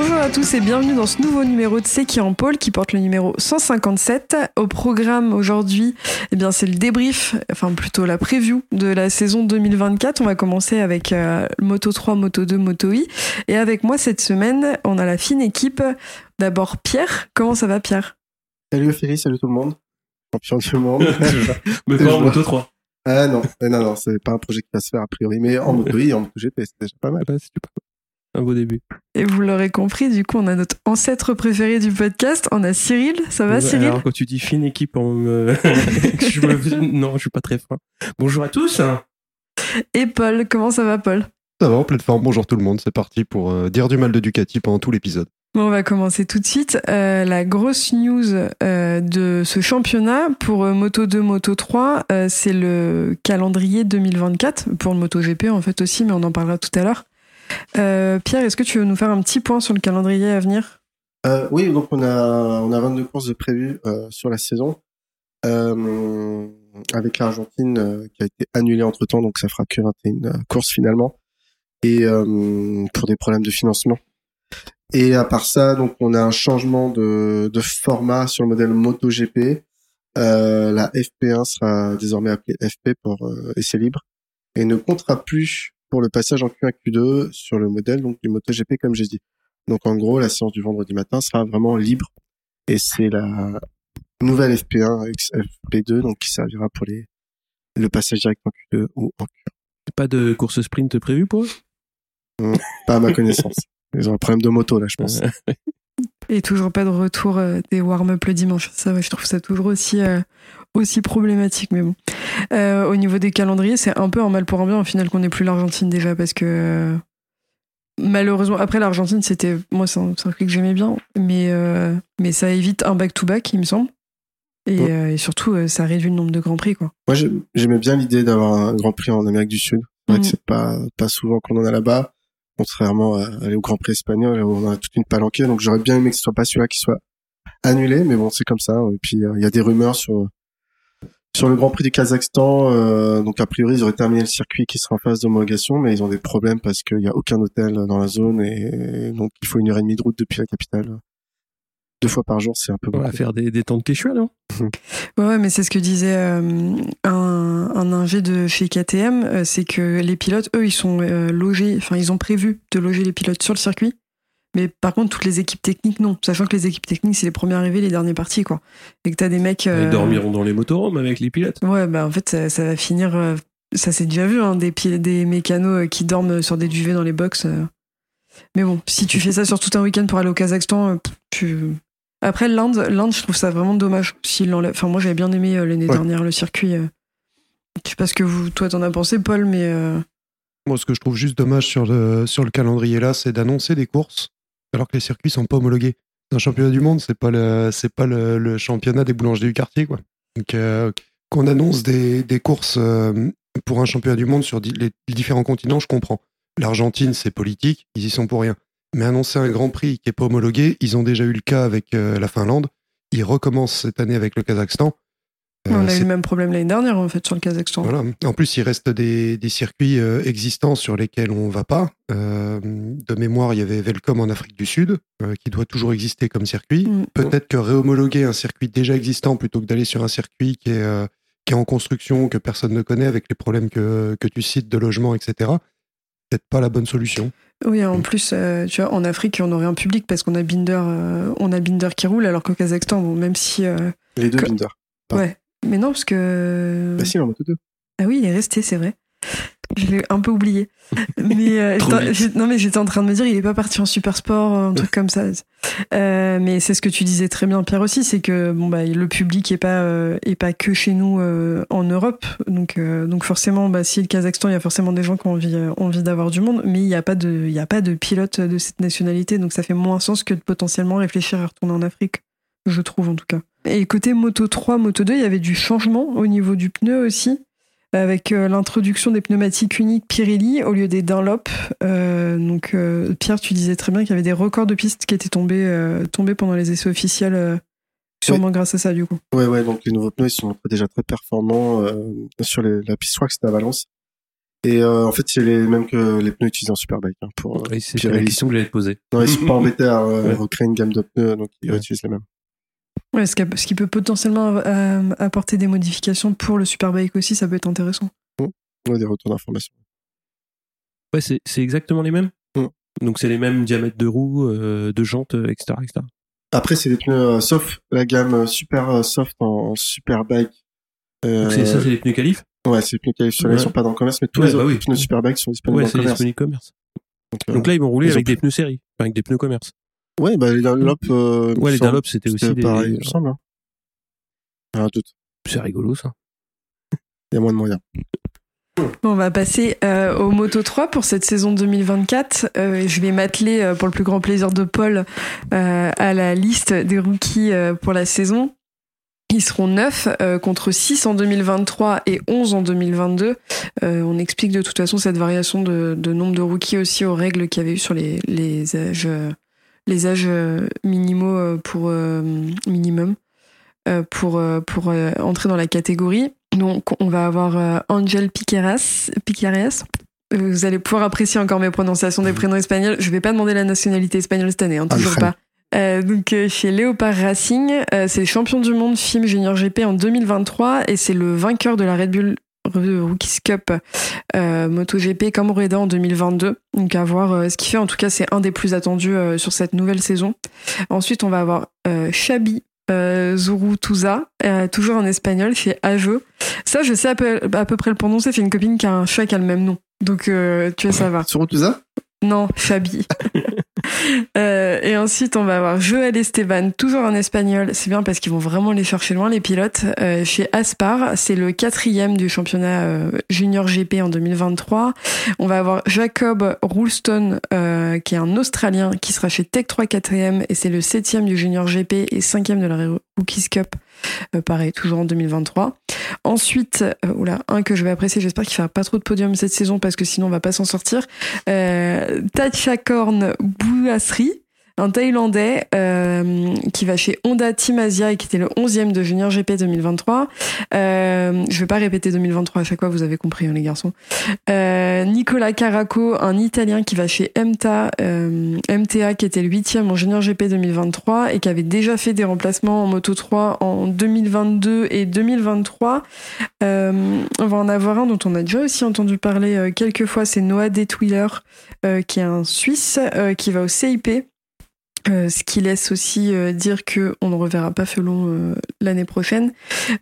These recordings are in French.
Bonjour à tous et bienvenue dans ce nouveau numéro de C'est qui en pôle qui porte le numéro 157. Au programme aujourd'hui, eh bien c'est le débrief, enfin plutôt la preview de la saison 2024. On va commencer avec euh, Moto 3, Moto 2, Moto I. Et avec moi cette semaine, on a la fine équipe. D'abord Pierre. Comment ça va Pierre? Salut Ophélie, salut tout le monde. Champion du monde. Mais pas en moto 3. ah non, eh non, non, c'est pas un projet qui va se faire a priori, mais en moto et en moto GP, c'est déjà pas mal. Un beau début. Et vous l'aurez compris, du coup, on a notre ancêtre préféré du podcast. On a Cyril. Ça va Cyril Alors quand tu dis fine équipe, on me... je me... non, je suis pas très fin. Bonjour à tous. Et Paul. Comment ça va Paul? Ça va, en pleine forme. Bonjour tout le monde. C'est parti pour euh, dire du mal de Ducati pendant tout l'épisode. Bon, on va commencer tout de suite. Euh, la grosse news euh, de ce championnat pour euh, Moto 2, Moto 3, euh, c'est le calendrier 2024 pour le MotoGP en fait aussi, mais on en parlera tout à l'heure. Euh, Pierre, est-ce que tu veux nous faire un petit point sur le calendrier à venir? Euh, oui, donc on a, on a 22 courses de prévues euh, sur la saison, avec l'Argentine qui a été annulée entre temps, donc ça fera que 21 courses finalement, et pour des problèmes de financement. Et à part ça, donc on a un changement de, de format sur le modèle MotoGP. La FP1 sera désormais appelée FP pour essai libre et ne comptera plus pour le passage en Q1 Q2 sur le modèle donc du MotoGP comme j'ai dit. Donc en gros, la séance du vendredi matin sera vraiment libre et c'est la nouvelle FP1 avec FP2 donc qui servira pour les le passage direct en Q2 ou en Q1. Pas de course sprint prévue pour eux? Pas à ma connaissance. Ils ont un problème de moto là, je pense. Et toujours pas de retour euh, des warm-up le dimanche. Ça, ouais, je trouve ça toujours aussi, euh, aussi problématique, mais bon. Euh, au niveau des calendriers, c'est un peu un mal pour un bien au final qu'on n'ait plus l'Argentine déjà parce que euh, malheureusement, après l'Argentine, c'était moi c'est un circuit que j'aimais bien, mais euh, mais ça évite un back-to-back, il me semble. Et, Ouais. et surtout, ça réduit le nombre de grands prix, quoi. Moi, j'ai- j'aimais bien l'idée d'avoir un Grand Prix en Amérique du Sud. C'est vrai que c'est pas pas souvent qu'on en a là-bas, contrairement à aller au Grand Prix espagnol où on a toute une palanquée. Donc j'aurais bien aimé que ce soit pas celui-là qui soit annulé, mais bon, c'est comme ça. Et puis euh, il y a des rumeurs sur sur le Grand Prix du Kazakhstan. euh, donc a priori, ils auraient terminé le circuit qui sera en phase d'homologation, mais ils ont des problèmes parce qu'il y a aucun hôtel dans la zone et donc il faut une heure et demie de route depuis la capitale. Deux fois par jour, c'est un peu On va faire des, des temps de Quechua, non? Ouais, mais c'est ce que disait euh, un, un ingé de chez KTM, euh, c'est que les pilotes, eux, ils sont euh, logés, enfin, ils ont prévu de loger les pilotes sur le circuit. Mais par contre, toutes les équipes techniques, non. Sachant que les équipes techniques, c'est les premiers arrivés, les derniers partis, quoi. Et que t'as des mecs. Ils dormiront dans les motorhomes avec les pilotes. Ouais, bah en fait, ça, ça va finir. ça s'est déjà vu, hein, des, des mécanos qui dorment sur des duvets dans les box. Mais bon, si tu fais ça sur tout un week-end pour aller au Kazakhstan, tu. Après, l'Inde, l'Inde, je trouve ça vraiment dommage. S'il l'enlève. Enfin, moi, j'avais bien aimé euh, l'année Ouais. dernière le circuit. euh. Je sais pas ce que vous, toi, t'en as pensé, Paul, mais. euh, Moi, ce que je trouve juste dommage sur le, sur le calendrier là, c'est d'annoncer des courses alors que les circuits sont pas homologués. Un championnat du monde, c'est pas le, c'est pas le, le championnat des boulangers du quartier, quoi. Donc, euh, qu'on annonce des, des courses pour un championnat du monde sur les différents continents, je comprends. L'Argentine, c'est politique, ils y sont pour rien. Mais annoncer un Grand Prix qui est pas homologué, ils ont déjà eu le cas avec euh, la Finlande. Ils recommencent cette année avec le Kazakhstan. Euh, on a eu le même problème l'année dernière, en fait, sur le Kazakhstan. voilà. En plus, il reste des, des circuits euh, existants sur lesquels on va pas. Euh, de mémoire, il y avait Velcom en Afrique du Sud, qui doit toujours exister comme circuit. Mm. Peut-être que réhomologuer un circuit déjà existant plutôt que d'aller sur un circuit qui est, qui est en construction, que personne ne connaît, avec les problèmes que, que tu cites de logement, etc., peut-être pas la bonne solution. Oui, en plus, euh, tu vois, en Afrique, on aurait un public parce qu'on a Binder, euh, on a Binder qui roule, alors qu'au Kazakhstan, bon, même si. euh, Les deux Que- Binder. Ouais. Mais non, parce que. Bah si, en moto 2. Ah oui, il est resté, c'est vrai. Je l'ai un peu oublié. Mais euh, non, mais j'étais en train de me dire, il est pas parti en super sport, un truc comme ça. Euh, mais c'est ce que tu disais très bien, Pierre aussi, c'est que bon bah le public est pas euh, est pas que chez nous euh, en Europe, donc euh, donc forcément, bah si le Kazakhstan, il y a forcément des gens qui ont envie euh, envie d'avoir du monde, mais il y a pas de il y a pas de pilote de cette nationalité, donc ça fait moins sens que de potentiellement réfléchir à retourner en Afrique, je trouve en tout cas. Et côté Moto 3, Moto 2, il y avait du changement au niveau du pneu aussi, avec euh, l'introduction des pneumatiques uniques Pirelli au lieu des Dunlop. Euh, donc euh, Pierre, tu disais très bien qu'il y avait des records de pistes qui étaient tombés, euh, tombés pendant les essais officiels, euh, sûrement grâce à ça du coup. Ouais, ouais, donc les nouveaux pneus, ils sont déjà très performants euh, sur les, la piste, je crois que c'était à Valence. Et euh, en fait, c'est les mêmes que les pneus utilisés en Superbike. Hein, pour, euh, Et c'est Pirelli. la question que j'allais te poser. Non, ils sont pas embêtés à euh, Ouais. recréer une gamme de pneus, donc ils Ouais. utilisent les mêmes. Ouais, ce, qui, ce qui peut potentiellement euh, apporter des modifications pour le Superbike aussi, ça peut être intéressant. Ouais, des retours d'information. Ouais, c'est c'est exactement les mêmes. Donc c'est les mêmes diamètres de roues, euh, de jantes, euh, etc., etc. Après, c'est des pneus, euh, sauf la gamme super euh, soft en, en Superbike. Euh, Donc c'est ça, c'est les pneus qualifs. ouais, c'est les pneus qualifs Ouais. ils sont pas dans le commerce, mais tous Ouais, les bah autres oui. pneus Superbike sont disponibles Ouais, dans c'est le commerce. Donc, euh, Donc là, ils vont rouler ils ont avec des pneus série, enfin, avec des pneus commerce. Ouais, bah les Dunlop, euh, Ouais, les Dunlop, c'était aussi des. pareil, il me semble. Hein. Ah, doute. C'est rigolo ça. Il y a moins de moyens. Bon, on va passer euh, au Moto 3 pour cette saison 2024. Euh, je vais m'atteler, euh, pour le plus grand plaisir de Paul, euh, à la liste des rookies euh, pour la saison. Ils seront 9 euh, contre 6 en 2023 et 11 en 2022. Euh, on explique de toute façon cette variation de, de nombre de rookies aussi aux règles qu'il y avait eu sur les, les âges, euh, les âges euh, minimaux euh, pour euh, minimum pour, pour entrer dans la catégorie. Donc, on va avoir Angel Piqueras. Piqueras. Vous allez pouvoir apprécier encore mes prononciations des prénoms espagnols. Je vais pas demander la nationalité espagnole cette année, hein, toujours Angel. pas. Euh, donc euh, chez Léopard Racing, euh, c'est champion du monde FIM Junior GP en 2023 et c'est le vainqueur de la Red Bull Rookies Cup euh, MotoGP comme Rueda en 2022. Donc à voir euh, ce qu'il fait. En tout cas, c'est un des plus attendus euh, sur cette nouvelle saison. Ensuite, on va avoir euh, Xabi euh, Zurutuza, euh, toujours en espagnol chez AGE. Ça, je sais à peu, à peu près le prononcer. C'est une copine qui a un chat qui a le même nom. Donc, euh, tu vois, ça va. Otuza Non, Chabi. Euh, et ensuite, on va avoir Joël Esteban, toujours en espagnol. C'est bien parce qu'ils vont vraiment les chercher loin, les pilotes. Euh, chez Aspar, c'est le quatrième du championnat euh, junior GP en 2023. On va avoir Jacob Roulston, qui est un Australien, qui sera chez Tech 3 quatrième, et c'est le septième du junior GP et cinquième de la Rookies Cup. Euh, pareil, toujours en 2023. Ensuite, euh, oula, un que je vais apprécier, j'espère qu'il fera pas trop de podium cette saison parce que sinon on va pas s'en sortir. Euh, Tachakorn Bouasri, un Thaïlandais euh, qui va chez Honda Team Asia et qui était le 11e de Junior GP 2023. Euh, je vais pas répéter 2023 à chaque fois, vous avez compris hein, les garçons. Euh, Nicolas Caraco, un Italien qui va chez MTA, euh, MTA qui était le 8e en Junior GP 2023 et qui avait déjà fait des remplacements en Moto 3 en 2022 et 2023. Euh, on va en avoir un dont on a déjà aussi entendu parler quelques fois, c'est Noah Detwiller, qui est un Suisse qui va au CIP. Euh, ce qui laisse aussi euh, dire que on ne reverra pas Felon euh, l'année prochaine,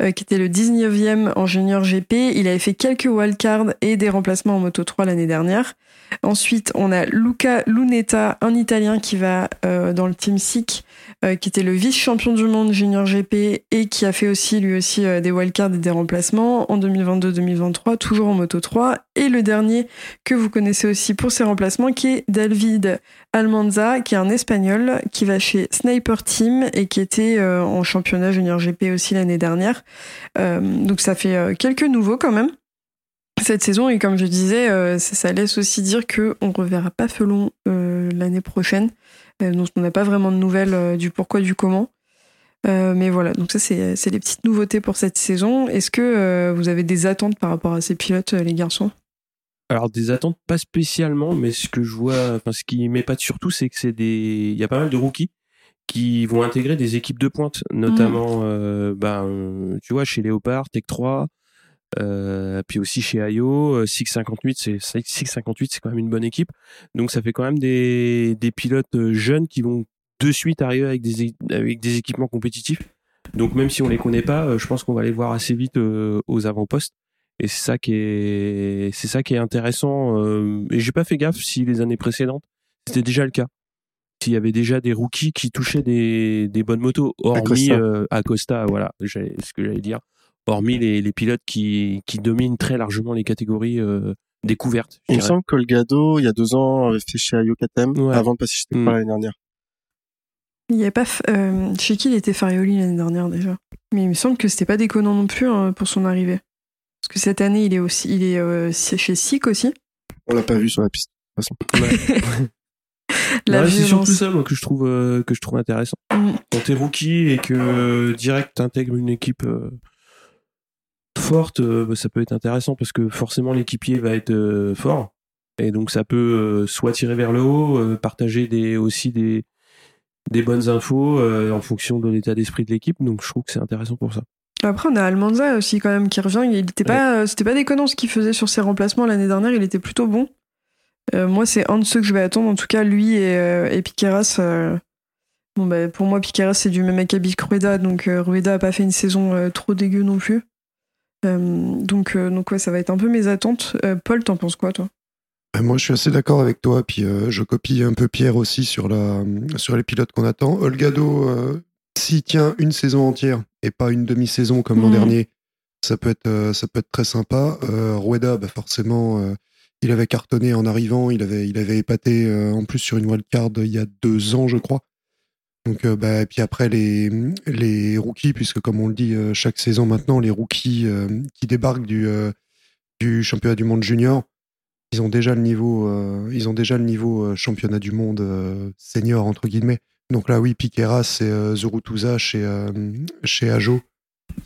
euh, qui était le 19e en junior GP. Il avait fait quelques wildcards et des remplacements en Moto 3 l'année dernière. Ensuite, on a Luca Lunetta, un Italien qui va euh, dans le Team SIC, euh, qui était le vice-champion du monde junior GP et qui a fait aussi lui aussi euh, des wildcards et des remplacements en 2022-2023, toujours en Moto 3. Et le dernier que vous connaissez aussi pour ses remplacements, qui est David Almanza, qui est un Espagnol, qui va chez Sniper Team et qui était en championnat junior GP aussi l'année dernière. Donc ça fait quelques nouveaux quand même cette saison et comme je disais, euh, ça, ça laisse aussi dire que on reverra pas Felon euh, l'année prochaine. Euh, donc on n'a pas vraiment de nouvelles du pourquoi du comment. Mais voilà, donc ça c'est les petites nouveautés pour cette saison. Est-ce que vous avez des attentes par rapport à ces pilotes, les garçons? Alors des attentes pas spécialement, mais ce que je vois, enfin ce qui m'épate surtout, c'est que c'est des, il y a pas mal de rookies qui vont intégrer des équipes de pointe, notamment, euh, ben, tu vois, chez Léopard, Tech 3, euh, puis aussi chez IO, euh, 658, c'est 658, c'est quand même une bonne équipe. Donc ça fait quand même des, des pilotes euh, jeunes qui vont de suite arriver avec des, avec des équipements compétitifs. Donc même si on les connaît pas, euh, je pense qu'on va les voir assez vite euh, aux avant-postes. Et c'est ça qui est, c'est ça qui est intéressant. euh, et j'ai pas fait gaffe si les années précédentes c'était déjà le cas. S'il y avait déjà des rookies qui touchaient des, des bonnes motos, hormis Acosta. euh, Acosta, voilà, ce que j'allais dire. Hormis les, les pilotes qui, qui dominent très largement les catégories euh, découvertes. Il me semble que Olgado, il y a deux ans, avait fait chez Ayo KTM Ouais. avant de passer chez Tech Mm. l'année dernière. Il y a pas. f- euh, chez qui il était Farioli l'année dernière déjà Mais il me semble que c'était pas déconnant non plus hein, pour son arrivée. Parce que cette année, il est aussi, il est euh, chez SIC aussi. On l'a pas vu sur la piste. De toute façon. La Ouais, c'est surtout ça moi, que je trouve euh, que je trouve intéressant. Mm. Quand t'es rookie et que euh, direct t'intègres une équipe euh, forte, euh, bah, ça peut être intéressant parce que forcément l'équipier va être euh, fort et donc ça peut euh, soit tirer vers le haut, partager des aussi des des bonnes infos en fonction de l'état d'esprit de l'équipe. Donc je trouve que c'est intéressant pour ça. Après, on a Almanza aussi quand même qui revient. Il était pas, c'était pas déconnant ce qu'il faisait sur ses remplacements l'année dernière. Il était plutôt bon. Euh, moi, c'est un de ceux que je vais attendre. En tout cas, lui et, euh, et Piqueras. euh, Bon, bah, pour moi, Piqueras, c'est du même acabit que Rueda. Donc, Rueda a pas fait une saison trop dégueu non plus. Euh, donc, euh, donc, ouais, ça va être un peu mes attentes. Euh, Paul, t'en penses quoi, toi? Moi, je suis assez d'accord avec toi. Puis, euh, je copie un peu Pierre aussi sur, la, sur les pilotes qu'on attend. Olgado, euh, s'il tient une saison entière et pas une demi-saison comme l'an Mhm. dernier, ça peut être, ça peut être très sympa. Euh, Rueda, bah, forcément, il avait cartonné en arrivant. Il avait, il avait épaté en plus sur une wildcard il y a deux ans, je crois. Donc, euh, bah, et puis après, les, rookies, puisque comme on le dit euh, chaque saison maintenant, les rookies euh, qui débarquent du, championnat du monde junior, ils ont déjà le niveau, ils ont déjà le niveau championnat du monde senior entre guillemets. Donc là, oui, Piqueras et euh, Zurutuza chez chez Ajo,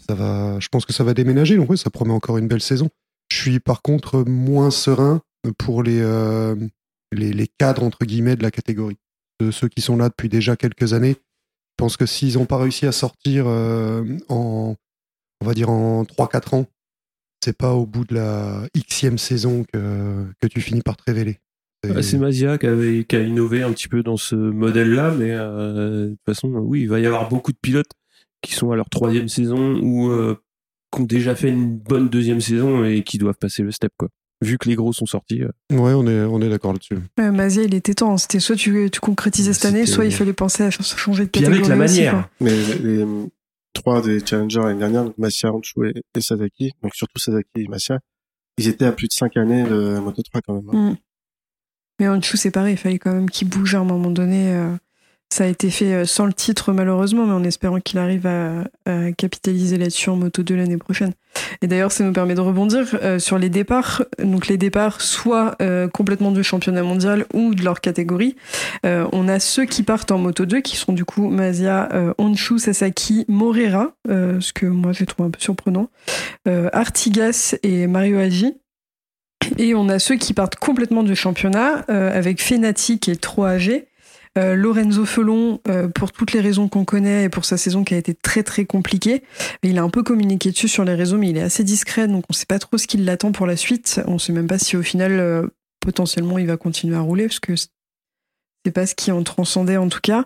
ça va. Je pense que ça va déménager. Ça promet encore une belle saison. Je suis par contre moins serein pour les les, les cadres entre guillemets de la catégorie, de ceux qui sont là depuis déjà quelques années. Je pense que s'ils n'ont pas réussi à sortir euh, en, on va dire en 3-4 ans, c'est pas au bout de la xème saison que, que tu finis par te révéler. C'est- Ah, C'est Mazia qui, avait, qui a innové un petit peu dans ce modèle-là, mais euh, de toute façon, oui, il va y avoir beaucoup de pilotes qui sont à leur troisième saison ou euh, qui ont déjà fait une bonne deuxième saison et qui doivent passer le step, quoi. Vu que les gros sont sortis. euh. Ouais, on est, on est d'accord là-dessus. euh, Mazia, il était temps. C'était soit tu, tu concrétisais cette année, soit il fallait penser à ch- changer de Puis catégorie. avec la aussi, manière. quoi. Mais les, les trois des challengers l'année dernière, donc Massia, Honshu et, et Sasaki, donc surtout Sasaki et Massia, ils étaient à plus de 5 années de Moto 3 quand même. hein. Mm. Mais dessous, c'est pareil, il fallait quand même qu'il bouge à un moment donné. euh, Ça a été fait euh, sans le titre, malheureusement, mais en espérant qu'il arrive à, à capitaliser là-dessus en Moto 2 l'année prochaine. Et d'ailleurs, ça nous permet de rebondir euh, sur les départs. Donc, les départs, soit euh, complètement du championnat mondial ou de leur catégorie. Euh, on a ceux qui partent en Moto 2, qui sont du coup Mazia, euh, Honshu, Sasaki, Morera, euh, ce que moi j'ai trouvé un peu surprenant, Artigas et Mario Agi. Et on a ceux qui partent complètement du championnat, avec Fenati qui est trop âgé, euh, Lorenzo Felon, euh, pour toutes les raisons qu'on connaît et pour sa saison qui a été très très compliquée. Il a un peu communiqué dessus sur les réseaux, mais il est assez discret, donc on sait pas trop ce qui l'attend pour la suite. On sait même pas si au final, euh, potentiellement, il va continuer à rouler, parce que c'est pas ce qui en transcendait en tout cas.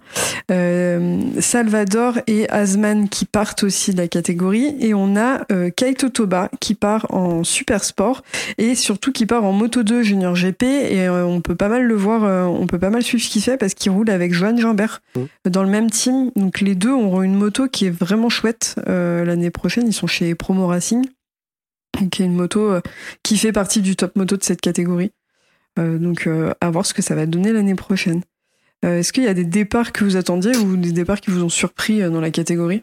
Euh, Salvador et Asman qui partent aussi de la catégorie. Et on a euh, Kaito Toba qui part en super sport et surtout qui part en moto 2 junior GP et euh, on peut pas mal le voir on peut pas mal suivre ce qu'il fait parce qu'il roule avec Johan Gimbert Mmh. dans le même team donc les deux auront une moto qui est vraiment chouette l'année prochaine ils sont chez Promo Racing qui est une moto qui fait partie du top moto de cette catégorie donc euh, à voir ce que ça va donner l'année prochaine Euh, est-ce qu'il y a des départs que vous attendiez ou des départs qui vous ont surpris euh, dans la catégorie?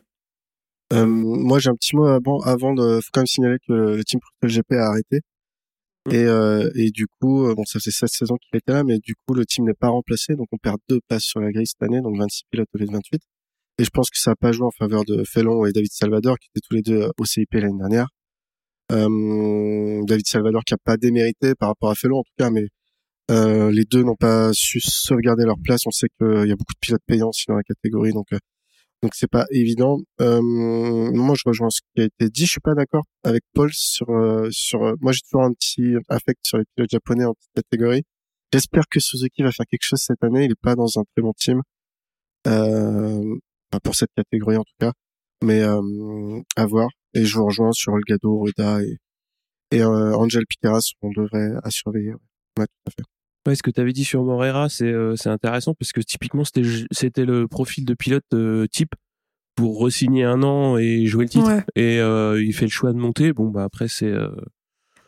Euh, moi, j'ai un petit mot avant, avant de, faut quand même signaler que le, le team Bruxelles GP a arrêté. Et, euh, et du coup, euh, bon, ça fait 16 saisons qu'il était là, mais du coup, le team n'est pas remplacé, donc on perd deux places sur la grille cette année, donc 26 pilotes au lieu de 28. Et je pense que ça n'a pas joué en faveur de Felon et David Salvador, qui étaient tous les deux au CIP l'année dernière. Euh, David Salvador qui a pas démérité par rapport à Felon en tout cas, mais euh, les deux n'ont pas su sauvegarder leur place. On sait qu'il y a beaucoup de pilotes payants aussi dans la catégorie, donc euh, donc c'est pas évident. Euh, moi, je rejoins ce qui a été dit. Je suis pas d'accord avec Paul sur euh, sur. euh, moi, j'ai toujours un petit affect sur les pilotes japonais en petite catégorie. J'espère que Suzuki va faire quelque chose cette année. Il est pas dans un très bon team euh, pour cette catégorie en tout cas, mais euh, à voir. Et je vous rejoins sur Olgado, Ruda et et euh, Angel Piqueras. On devrait à surveiller. Ouais, tout à fait. Ouais, ce que tu avais dit sur Morera, c'est euh, c'est intéressant parce que typiquement c'était c'était le profil de pilote euh, type pour re-signer un an et jouer le titre. Ouais. Et euh, il fait le choix de monter. Bon bah après c'est euh,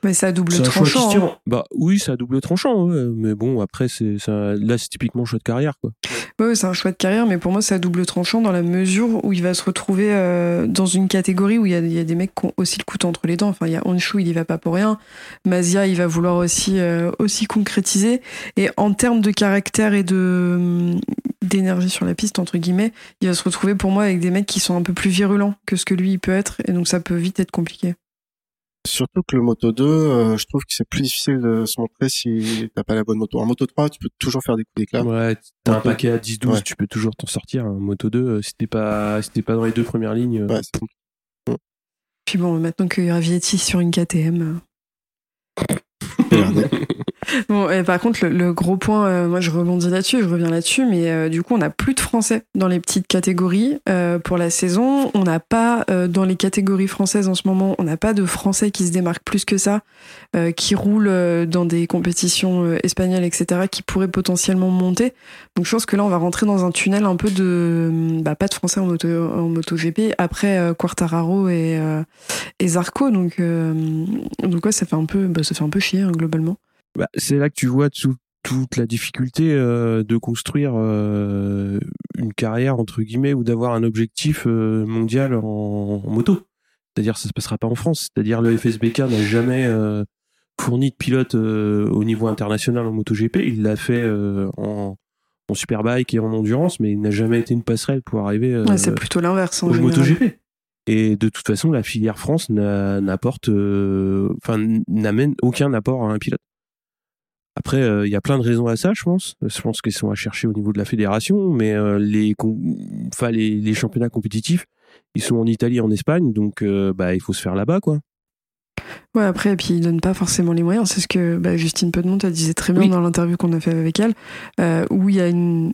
Mais double C'est un choix qui tranchant. hein. Bah oui, à double tranchant, ouais. mais bon, après, c'est ça- là, c'est typiquement choix de carrière, quoi. Ouais, ouais, c'est un choix de carrière, mais pour moi, c'est à double tranchant dans la mesure où il va se retrouver euh, dans une catégorie où il y a, il y a des mecs qui ont aussi le couteau entre les dents. Enfin, il y a Honshu, il y va pas pour rien. Mazia, il va vouloir aussi, euh, aussi concrétiser. Et en termes de caractère et de hum, d'énergie sur la piste, entre guillemets, il va se retrouver pour moi avec des mecs qui sont un peu plus virulents que ce que lui, il peut être. Et donc, ça peut vite être compliqué. Surtout que le Moto 2, euh, je trouve que c'est plus difficile de se montrer si t'as pas la bonne moto. En Moto 3, tu peux toujours faire des coups d'éclat. Ouais, t'as un Ok. paquet à 10-12, Ouais. tu peux toujours t'en sortir. Un Moto 2, euh, si t'es pas, si t'es pas dans les deux premières lignes. euh, Ouais, c'est compliqué. Puis bon, maintenant qu'il y a Vietti sur une KTM. Bon, et par contre, le, le gros point, euh, moi je rebondis là-dessus, je reviens là-dessus, mais euh, du coup, on n'a plus de Français dans les petites catégories euh, pour la saison. On n'a pas, euh, dans les catégories françaises en ce moment, on n'a pas de Français qui se démarquent plus que ça, euh, qui roulent euh, dans des compétitions espagnoles, etc., qui pourraient potentiellement monter. Donc je pense que là, on va rentrer dans un tunnel un peu de, bah, pas de Français en moto, en MotoGP, après Quartararo et, et Zarco. Donc, donc ouais, ça fait un peu, bah, ça fait un peu chier hein, globalement. Bah, c'est là que tu vois tout- toute la difficulté euh, de construire euh, une carrière entre guillemets ou d'avoir un objectif euh, mondial en, en moto. C'est-à-dire ça se passera pas en France. C'est-à-dire le FSBK n'a jamais fourni de pilote au niveau international en MotoGP. Il l'a fait en, en superbike et en endurance, mais il n'a jamais été une passerelle pour arriver Ouais, c'est plutôt l'inverse en au général. MotoGP. Et de toute façon, la filière France n'a- n'apporte, enfin, n'amène aucun apport à un pilote. Après, euh, il y a plein de raisons à ça, je pense. Je pense qu'ils sont à chercher au niveau de la fédération, mais euh, les, enfin, les, les championnats compétitifs, ils sont en Italie, et en Espagne, donc euh, bah, il faut se faire là-bas, quoi. Ouais, après, et puis ils donnent pas forcément les moyens. C'est ce que bah, Justine Pedemont elle disait très bien Oui. dans l'interview qu'on a fait avec elle, où il y a une.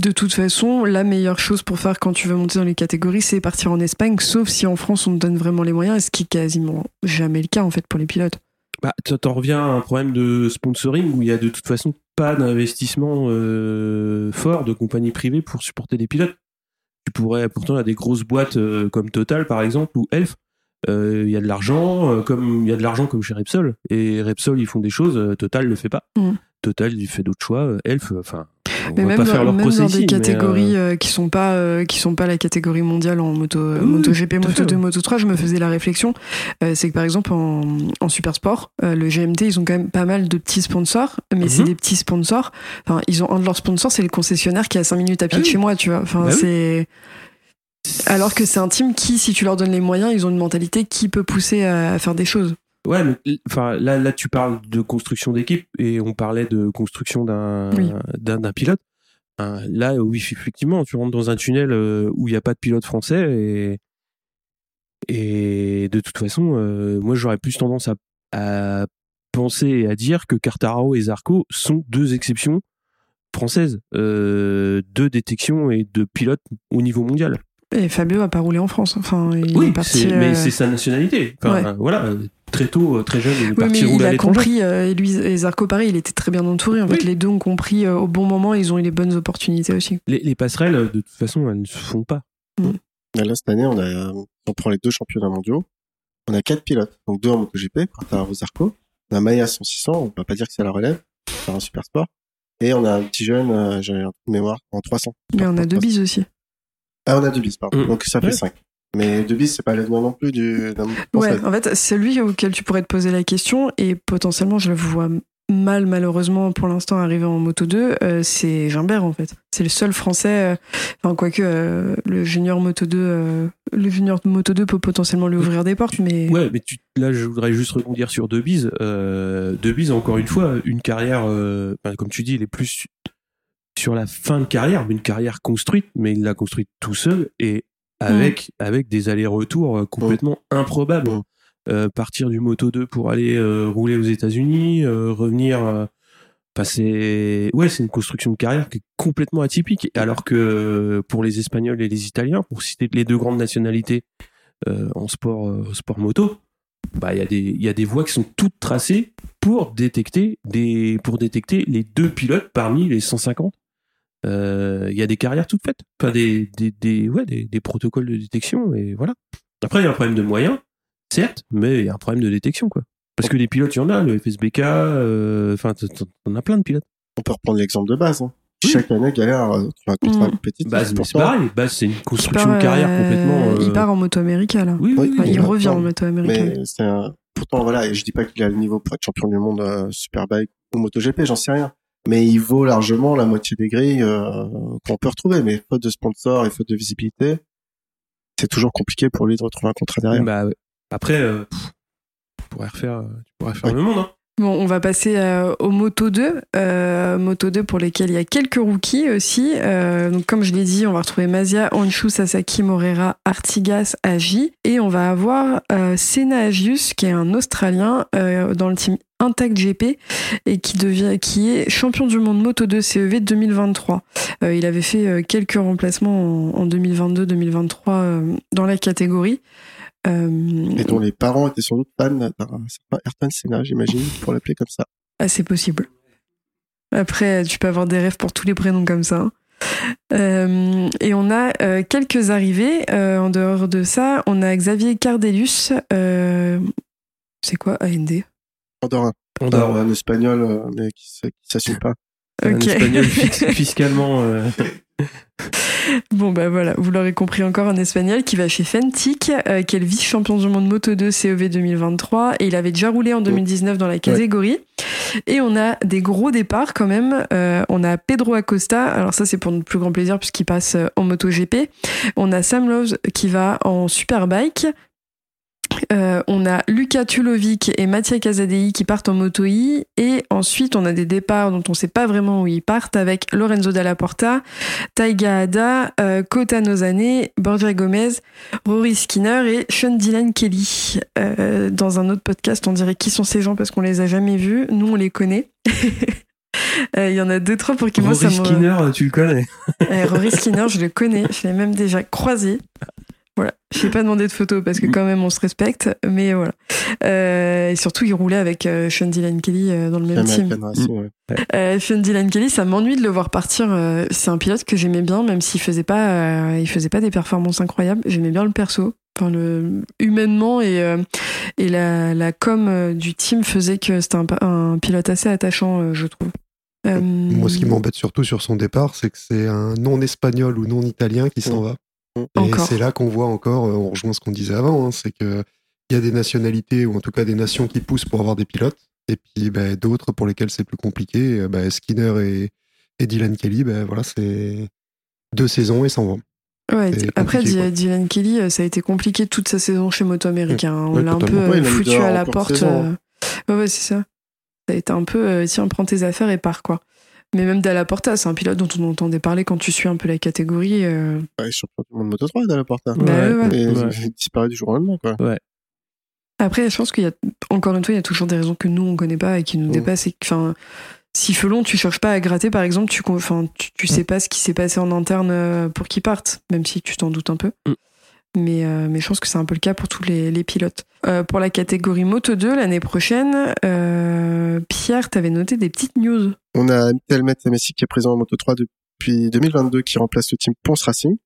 De toute façon, la meilleure chose pour faire quand tu veux monter dans les catégories, c'est partir en Espagne, sauf si en France on te donne vraiment les moyens, ce qui est quasiment jamais le cas en fait pour les pilotes. Bah, t'en revient à un problème de sponsoring où il y a de toute façon pas d'investissement euh, fort de compagnies privées pour supporter des pilotes. Tu pourrais, pourtant, a des grosses boîtes euh, comme Total par exemple ou Elf. euh, Il y a de l'argent, comme il y a de l'argent comme chez Repsol. Et Repsol, ils font des choses, Total le fait pas. Mm. Total, il fait d'autres choix. Elf, enfin, Mais va même, pas faire dans, leur même procès dans ici, des mais, euh, catégories euh, qui sont pas euh, qui sont pas la catégorie mondiale en moto Oui, tout à Moto fait, 2, ouais. Moto 3, je me faisais la réflexion, c'est que par exemple en, en super sport, le GMT, ils ont quand même pas mal de petits sponsors, mais c'est Mhm. des petits sponsors. Enfin, ils ont un de leurs sponsors, c'est le concessionnaire qui est à 5 minutes à pied Ah de chez moi, tu vois. Enfin, Bah c'est alors que c'est un team qui, si tu leur donnes les moyens, ils ont une mentalité qui peut pousser à faire des choses. Ouais, mais enfin là, là, tu parles de construction d'équipe et on parlait de construction d'un Oui. d'un d'un pilote. Hein, là, oui, effectivement, tu rentres dans un tunnel euh, où il n'y a pas de pilote français et et de toute façon, euh, moi, j'aurais plus tendance à, à penser et à dire que Cartararo et Zarco sont deux exceptions françaises, euh, de détection et de pilotes au niveau mondial. Et Fabio a pas roulé en France. Enfin, il oui, est parti. mais euh, c'est sa nationalité. Enfin, Ouais. voilà, euh, très tôt, euh, très jeune, il est Oui, parti mais il rouler à a compris, euh, et lui et Zarco pareil, il était très bien entouré. En Oui. fait, les deux ont compris euh, au bon moment, ils ont eu les bonnes opportunités aussi. les, les passerelles, de toute façon, elles ne se font pas. Là, cette année, on a, on prend les deux championnats mondiaux. On a quatre pilotes. Donc deux en MotoGP, Quartararo Zarco. On a Maya 600, on va pas dire que c'est la relève. C'est un super sport. Et on a un petit jeune, euh, j'ai un mémoire, en 300. Mais on a deux bises aussi. Ah, on a deux bis, pardon. Mm. Donc ça fait Ouais. cinq. Mais deux bis, c'est pas l'avenir non plus du, d'un Ouais, en fait, c'est lui auquel tu pourrais te poser la question, et potentiellement, je le vois mal, malheureusement, pour l'instant, arriver en Moto 2, euh, c'est Gimbert, en fait. C'est le seul français, euh, enfin, quoique, euh, le junior Moto 2, euh, le junior Moto 2 peut potentiellement lui ouvrir des portes, mais. Ouais, mais tu, là, je voudrais juste rebondir sur Debise. Euh, Debise, encore une fois, une carrière, euh, ben, comme tu dis, il est plus sur la fin de carrière, mais une carrière construite, mais il l'a construite tout seul et avec, avec des allers-retours euh, complètement improbables. Mm. Euh, partir du Moto 2 pour aller euh, rouler aux États-Unis, euh, revenir. euh, Enfin, c'est ouais, c'est une construction de carrière qui est complètement atypique. Alors que euh, pour les Espagnols et les Italiens, pour citer les deux grandes nationalités euh, en sport, euh, sport moto, bah il y a des il y a des voies qui sont toutes tracées pour détecter des pour détecter les deux pilotes parmi les 150. Euh, Il y a des carrières toutes faites, enfin des des des ouais des, des protocoles de détection et voilà. Après il y a un problème de moyens, certes, mais il y a un problème de détection quoi. Parce que les pilotes, il y en a, le FSBK, euh, enfin, t- t'en as plein de pilotes. On peut reprendre l'exemple de base. Hein. Oui. Chaque année, galère, euh, tu as un contrat Mm. petit. Base, c'est pourtant. pareil. Base, c'est une Il construction part, de carrière euh, complètement. euh, Il part en moto américaine là. Oui, oui, Oui, oui. Enfin, il oui, revient en moto américaine. Mais c'est un... pourtant, voilà, et je dis pas qu'il a le niveau pour être champion du monde euh, Superbike ou MotoGP, j'en sais rien. Mais il vaut largement la moitié des grilles euh, qu'on peut retrouver. Mais faute de sponsor et faute de visibilité, c'est toujours compliqué pour lui de retrouver un contrat derrière. Bah. Après, euh, pff, tu pourrais refaire, euh, tu pourrais refaire Oui. le monde. Hein. Bon, on va passer euh, au Moto 2. Euh, Moto 2 pour lesquels il y a quelques rookies aussi. Euh, donc, comme je l'ai dit, on va retrouver Mazia, Honshu, Sasaki, Morera, Artigas, Agi. Et on va avoir euh, Senna Agius, qui est un Australien euh, dans le team Intact GP et qui devient, qui est champion du monde Moto 2 CEV 2023. Euh, il avait fait euh, quelques remplacements en, en 2022-2023 euh, dans la catégorie. Euh, Et dont les parents étaient sans doute fans d'un certain Ayrton Senna, j'imagine, pour l'appeler comme ça. Ah, c'est possible. Après, tu peux avoir des rêves pour tous les prénoms comme ça. hein. Euh, et on a euh, quelques arrivées. Euh, en dehors de ça, on a Xavier Cardelius. c'est quoi AND Andorra. Andorre, un espagnol, euh, mais qui, qui s'assume pas. un espagnol fiscalement. euh, Bon, bah voilà, vous l'aurez compris encore, un espagnol qui va chez Fentic, euh, qui est le vice-champion du monde Moto 2 CEV 2023. Et il avait déjà roulé en 2019 dans la catégorie. Et on a des gros départs quand même. Euh, on a Pedro Acosta, alors ça c'est pour notre plus grand plaisir puisqu'il passe en moto GP. On a Sam Lowe's qui va en Superbike. Euh, on a Luca Tulovic et Mattia Casadei qui partent en moto I. Et ensuite, on a des départs dont on sait pas vraiment où ils partent avec Lorenzo Dalla Porta, Taiga Ada, euh, Kota Nozane, Borja Gomez, Rory Skinner et Sean Dylan Kelly. Euh, dans un autre podcast, on dirait qui sont ces gens parce qu'on les a jamais vus. Nous, on les connaît. Euh, Il y en a deux, trois pour qui moi ça Rory. Skinner, tu le connais. Euh, Rory Skinner, je le connais, je l'ai même déjà croisé. Voilà, je n'ai pas demandé de photo parce que quand même on se respecte, mais voilà. Euh, et surtout, il roulait avec euh, Sean Dylan Kelly euh, dans le même team. Racing, ouais. Euh, Sean Dylan Kelly, ça m'ennuie de le voir partir. euh, c'est un pilote que j'aimais bien, même s'il faisait pas, euh, il faisait pas des performances incroyables. J'aimais bien le perso. Enfin, le, humainement et, euh, et la, la com du team faisait que c'était un, un pilote assez attachant, euh, je trouve. Euh, Moi, ce qui m'embête surtout sur son départ, c'est que c'est un non-espagnol ou non-italien qui s'en va. Et c'est là qu'on voit encore, euh, on rejoint ce qu'on disait avant, hein, c'est que il y a des nationalités ou en tout cas des nations qui poussent pour avoir des pilotes, et puis bah, d'autres pour lesquels c'est plus compliqué. Euh, bah, Skinner et, et Dylan Kelly, bah, voilà, c'est deux saisons et s'en vont. Ouais, après quoi. Dylan Kelly, euh, ça a été compliqué toute sa saison chez Moto Américain. hein. On Ouais, l'a un peu Ouais, foutu à la porte. euh. Ouais, ouais, c'est ça. Ça a été un peu, euh, tiens, prends tes affaires et pars, quoi. Mais même Dalla Porta, c'est un pilote dont on entendait parler quand tu suis un peu la catégorie. euh. Ouais, champion du monde Moto 3 Dalla Porta. Bah ouais, ouais. Et Ouais. il disparaît du jour au lendemain, quoi. Après, je pense qu'il y a, encore une fois, il y a toujours des raisons que nous, on connaît pas et qui nous Mm. dépassent. Enfin, si Felon, tu cherches pas à gratter, par exemple, tu, enfin, tu, tu sais pas ce qui s'est passé en interne euh, pour qu'ils partent, même si tu t'en doutes un peu. Mm. Mais, euh, mais je pense que c'est un peu le cas pour tous les, pilotes. Euh, pour la catégorie Moto 2, l'année prochaine, euh, Pierre, t'avais noté des petites news. On a Telmet Messi qui est présent en Moto 3 depuis 2022, qui remplace le team Ponce Racing,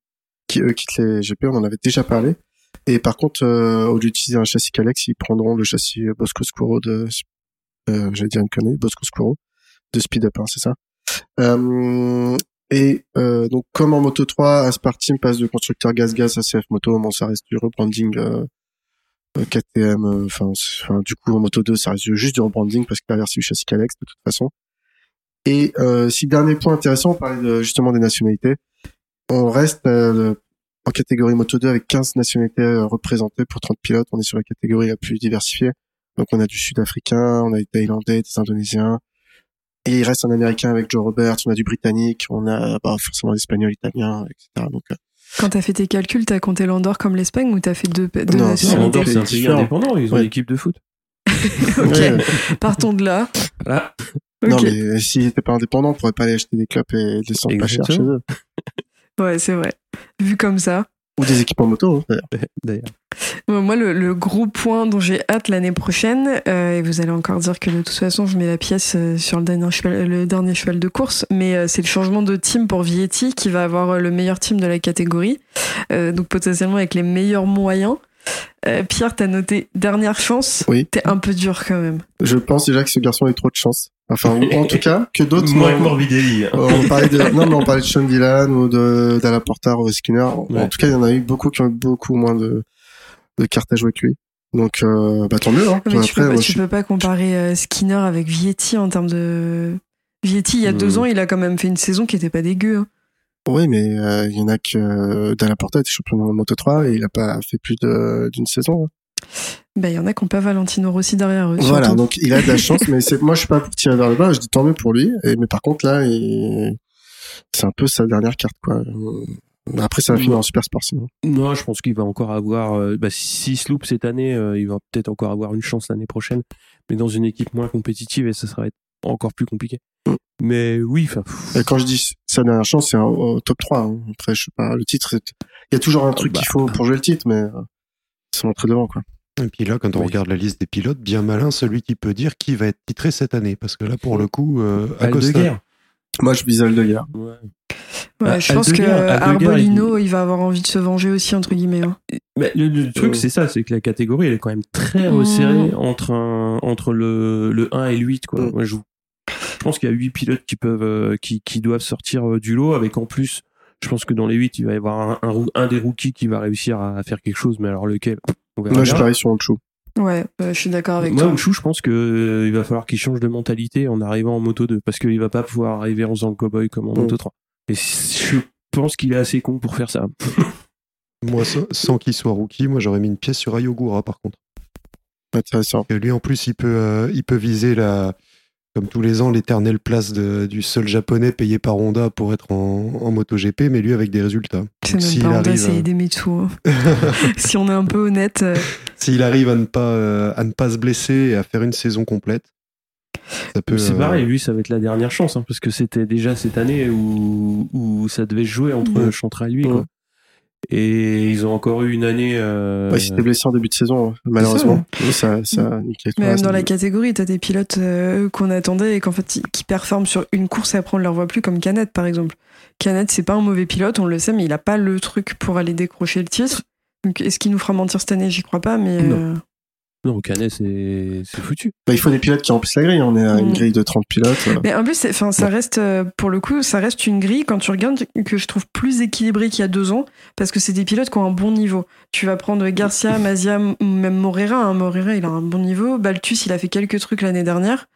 qui eux quittent les GP, on en avait déjà parlé. Et par contre, euh, au lieu d'utiliser un châssis Calex, ils prendront le châssis Bosco Scuro de, euh, j'allais dire une connerie, Bosco Scuro de Speed Up, hein, c'est ça. Et euh, donc, comme en Moto 3, Aspar passe de constructeur gaz-gaz à CF Moto, bon, ça reste du rebranding euh, euh, KTM. euh, Enfin, du coup, en Moto 2, ça reste juste du rebranding parce que derrière c'est du châssis Calex de toute façon. Et euh, si dernier point intéressant, on parlait de, justement des nationalités. On reste en catégorie Moto 2 avec 15 nationalités représentées pour 30 pilotes. On est sur la catégorie la plus diversifiée. Donc on a du Sud-Africain, on a des Thaïlandais, des Indonésiens. Et il reste un Américain avec Joe Roberts, on a du Britannique, on a bah, forcément l'Espagnol, l'Italien, etc. Donc euh, Quand t'as fait tes calculs, t'as compté l'Andorre comme l'Espagne ou t'as fait deux, deux Non, Non, nationalités? Andorre, c'est un pays indépendant. Ils ont Ouais. une équipe de foot. Ok, partons de là. Voilà. Non, mais s'ils n'étaient pas indépendants, on pourrait pas aller acheter des clopes et des centres pas chers chez eux. Ouais, c'est vrai. Vu comme ça. Ou des équipements moto, hein, d'ailleurs. Moi, le, le gros point dont j'ai hâte l'année prochaine, euh, et vous allez encore dire que de toute façon, je mets la pièce euh, sur le dernier cheval, le dernier cheval de course, mais euh, c'est le changement de team pour Vietti qui va avoir le meilleur team de la catégorie, euh, donc potentiellement avec les meilleurs moyens. Euh, Pierre, t'as noté dernière chance. Oui. T'es un peu dur quand même. Je pense déjà que ce garçon a eu trop de chance. Enfin, ou en tout cas, que d'autres. Moins n'ont- que Morbidelli. hein. Euh, on parlait de, non, mais on parlait de Sean Dylan ou de, d'Ala Porter ou Skinner. En tout cas, il y en a eu beaucoup qui ont eu beaucoup moins de, de cartes à jouer que lui. Donc, euh, bah, tant mieux, hein. Mais tu, Après, peux, pas, moi, tu je- peux pas comparer euh, Skinner avec Vietti en termes de. Vietti, il y a deux ans, il a quand même fait une saison qui était pas dégueu. hein. Oui, mais euh, il y en a que euh, Dalla Porta était champion de Moto 3 et il a pas fait plus de- d'une saison. hein. Bah, il y en a qui ont pas Valentino Rossi derrière eux. Voilà, surtout. donc il a de la chance, mais c'est moi je suis pas pour tirer vers le bas, je dis tant mieux pour lui. Et mais par contre là, il... c'est un peu sa dernière carte quoi. Après ça va finir en super sport sinon. Non, je pense qu'il va encore avoir. euh, bah, s'il se loupe cette année, euh, il va peut-être encore avoir une chance l'année prochaine, mais dans une équipe moins compétitive et ça sera être encore plus compliqué. Mm. Mais oui, enfin. quand je dis sa dernière chance, c'est un- au top 3. hein. Après je sais pas, le titre, il y a toujours un truc Bah. qu'il faut pour jouer le titre, mais euh, c'est montrer devant quoi. Et puis là, quand on Oui. regarde la liste des pilotes, bien malin celui qui peut dire qui va être titré cette année. Parce que là, pour le coup, euh, balle de guerre. Moi je vise de guerre. Ouais. Ouais, Bah, je pense que Arbolino, il... va avoir envie de se venger aussi, entre guillemets. hein. Mais le, le truc, Euh. c'est ça, c'est que la catégorie, elle est quand même très Mm. resserrée entre, un, entre le, le 1 et le 8. Quoi. Mm. Moi, je, je pense qu'il y a 8 pilotes qui, peuvent, euh, qui, qui doivent sortir euh, du lot, avec en plus, je pense que dans les 8, il va y avoir un, un, roo- un des rookies qui va réussir à faire quelque chose, mais alors lequel? Moi je parie sur Onchou. Ouais, euh, je suis d'accord avec Moi, toi. Ouchou, je pense que euh, il va falloir qu'il change de mentalité en arrivant en moto 2, parce qu'il va pas pouvoir arriver en faisant le cowboy comme en Mm. moto 3. Et je pense qu'il est assez con pour faire ça. moi, sans, sans qu'il soit rookie, moi j'aurais mis une pièce sur Ayogura par contre. Intéressant. Et lui, en plus, il peut, euh, il peut viser la, comme tous les ans, l'éternelle place de- du seul japonais payé par Honda pour être en, en MotoGP, mais lui avec des résultats. C'est même s'il pas Honda, arrive, c'est à- Idemitsu. si on est un peu honnête. euh, s'il arrive à ne pas, euh, à ne pas se blesser et à faire une saison complète, ça peut. C'est euh, pareil, lui, ça va être la dernière chance, hein, parce que c'était déjà cette année où, où ça devait se jouer entre. Chantra et lui. Quoi. Et ils ont encore eu une année. euh, Ouais, il s'était blessé en début de saison, hein, malheureusement. Oui, ça, ça a niqué tout le Même dans la catégorie, t'as des pilotes euh, qu'on attendait et qu'en fait, qui performent sur une course et après on ne leur voit plus, comme Canet par exemple. Canet, c'est pas un mauvais pilote, on le sait, mais il a pas le truc pour aller décrocher le titre. Donc, est-ce qu'il nous fera mentir cette année? J'y crois pas, mais. Non. euh, Non, Canet, c'est foutu. Bah, il faut des pilotes qui remplissent la grille. On est à une Mm. grille de 30 pilotes. Mais en plus, ça reste, euh, pour le coup, ça reste une grille quand tu regardes que je trouve plus équilibrée qu'il y a deux ans, parce que c'est des pilotes qui ont un bon niveau. Tu vas prendre Garcia, Mazia, même Morera. hein. Morera, il a un bon niveau. Baltus, il a fait quelques trucs l'année dernière.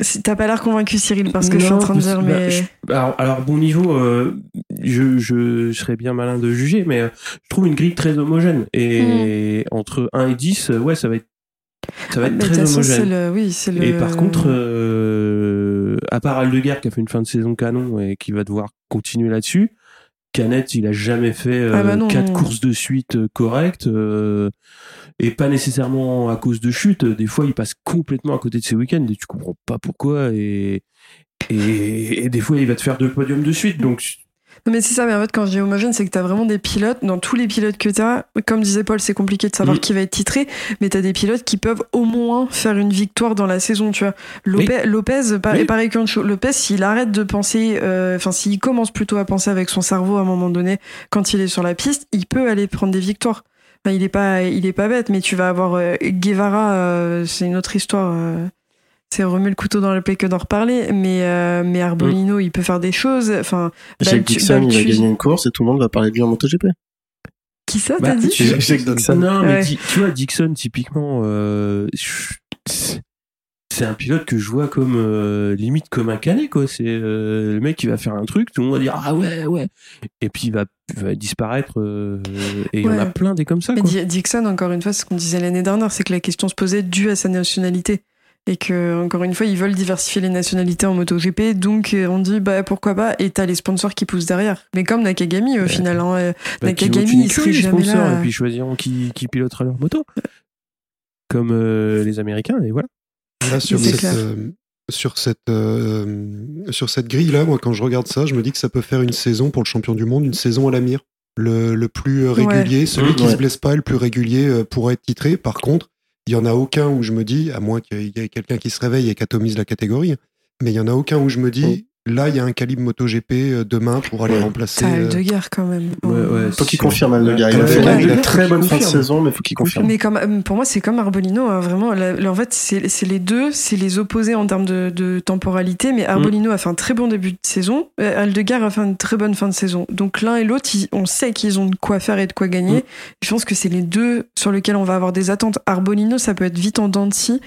Si- T'as pas l'air convaincu, Cyril, parce que je suis en train de dire, bah, mais. je- alors, alors, bon niveau, euh, je, je serais bien malin de juger, mais euh, je trouve une grille très homogène. Et entre 1 et 10, euh, ouais, ça va être, ça va être de toute très homogène. le, oui, le. Et par contre, euh, à part Aldeguer qui a fait une fin de saison canon et qui va devoir continuer là-dessus, Canet, il a jamais fait euh, Ah bah non, quatre non. courses de suite euh, correctes euh, et pas nécessairement à cause de chute. Des fois, il passe complètement à côté de ses week-ends et tu comprends pas pourquoi. Et, et, et des fois, il va te faire deux podiums de suite. Donc, mais c'est ça, mais en fait, quand je dis homogène, c'est que t'as vraiment des pilotes, dans tous les pilotes que t'as, comme disait Paul, c'est compliqué de savoir Mm. qui va être titré, mais t'as des pilotes qui peuvent au moins faire une victoire dans la saison, tu vois. Lopez, Lopez pareil, Oui. pareil qu'Ancho. Lopez, s'il arrête de penser, euh, enfin, s'il commence plutôt à penser avec son cerveau à un moment donné, quand il est sur la piste, il peut aller prendre des victoires. Enfin, il est pas, il est pas bête, mais tu vas avoir euh, Guevara, euh, c'est une autre histoire. C'est remuer le couteau dans le plaie que d'en reparler, mais, euh, mais Arbolino, il peut faire des choses. Enfin, Jake Dixon, il va gagner une course et tout le monde va parler de lui en MotoGP. Qui ça, Bah, t'as dit tu- Jake Dixon. Non, mais Ouais. Di- tu vois, Dixon, typiquement, euh, c'est- un pilote que je vois comme euh, limite comme un canet, quoi. C'est euh, le mec qui va faire un truc, tout le monde va dire ah ouais, ouais, et puis il va, disparaître. euh, et il y en a plein des comme ça, Mais quoi. Di- Dixon, encore une fois, c'est ce qu'on disait l'année dernière, c'est que la question se posait due à sa nationalité. Et que, encore une fois, ils veulent diversifier les nationalités en MotoGP, donc euh, on dit, bah pourquoi pas, et t'as les sponsors qui poussent derrière. Mais comme Nakagami, au Ouais. final, hein, euh, Bah, Nakagami, il serait les jamais sponsors, là. et puis choisiront qui, qui pilotera leur moto, comme euh, les Américains, et voilà. Là, sur, cette, euh, sur, cette, euh, sur cette grille-là, moi, quand je regarde ça, je me dis que ça peut faire une saison pour le champion du monde, une saison à la mire. Le, le plus euh, régulier, celui Mmh, qui ouais. se blesse pas, le plus régulier euh, pourrait être titré. Par contre, il y en a aucun où je me dis, à moins qu'il y ait quelqu'un qui se réveille et qu'atomise la catégorie, mais il y en a aucun où je me dis, là, il y a un calibre MotoGP euh, demain pour aller Ouais. remplacer. T'as euh, Aldeguer quand même. Ouais, ouais, Faut qu'il confirme Aldeguer. Il a fait une très bonne fin de saison, mais faut qu'il confirme. Mais comme, euh, pour moi, c'est comme Arbolino, hein, vraiment. là- là, en fait, c'est les deux, c'est les opposés en termes de, de temporalité. Mais Arbolino a fait un très bon début de saison, euh, Aldegar a fait une très bonne fin de saison. Donc l'un et l'autre, on sait qu'ils ont de quoi faire et de quoi gagner. Mm. Je pense que c'est les deux sur lesquels on va avoir des attentes. Arbolino, ça peut être vite en dents de scie.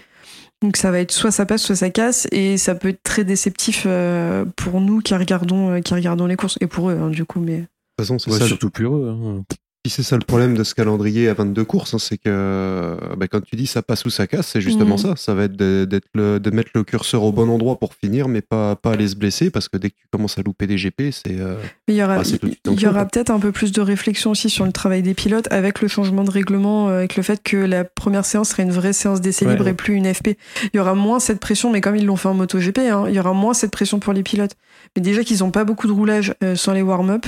Donc ça va être soit ça passe, soit ça casse, et ça peut être très déceptif euh, pour nous qui regardons, euh, qui regardons les courses, et pour eux, hein, du coup. Mais De toute façon, c'est Ouais, ça, surtout plus heureux. hein. Puis c'est ça le problème de ce calendrier à 22 courses, hein, c'est que euh, bah, quand tu dis ça passe ou ça casse, c'est justement Mhm. ça. Ça va être de, d'être le- de mettre le curseur au bon endroit pour finir, mais pas, pas aller se blesser, parce que dès que tu commences à louper des GP, c'est. euh, Mais il y aura, Ah, il y dessous, aura peut-être un peu plus de réflexion aussi sur le travail des pilotes avec le changement de règlement, euh, avec le fait que la première séance serait une vraie séance d'essai Ouais, libre ouais. et plus une FP. Il y aura moins cette pression, mais comme ils l'ont fait en MotoGP, hein, il y aura moins cette pression pour les pilotes. Mais déjà qu'ils n'ont pas beaucoup de roulage euh, sans les warm-up,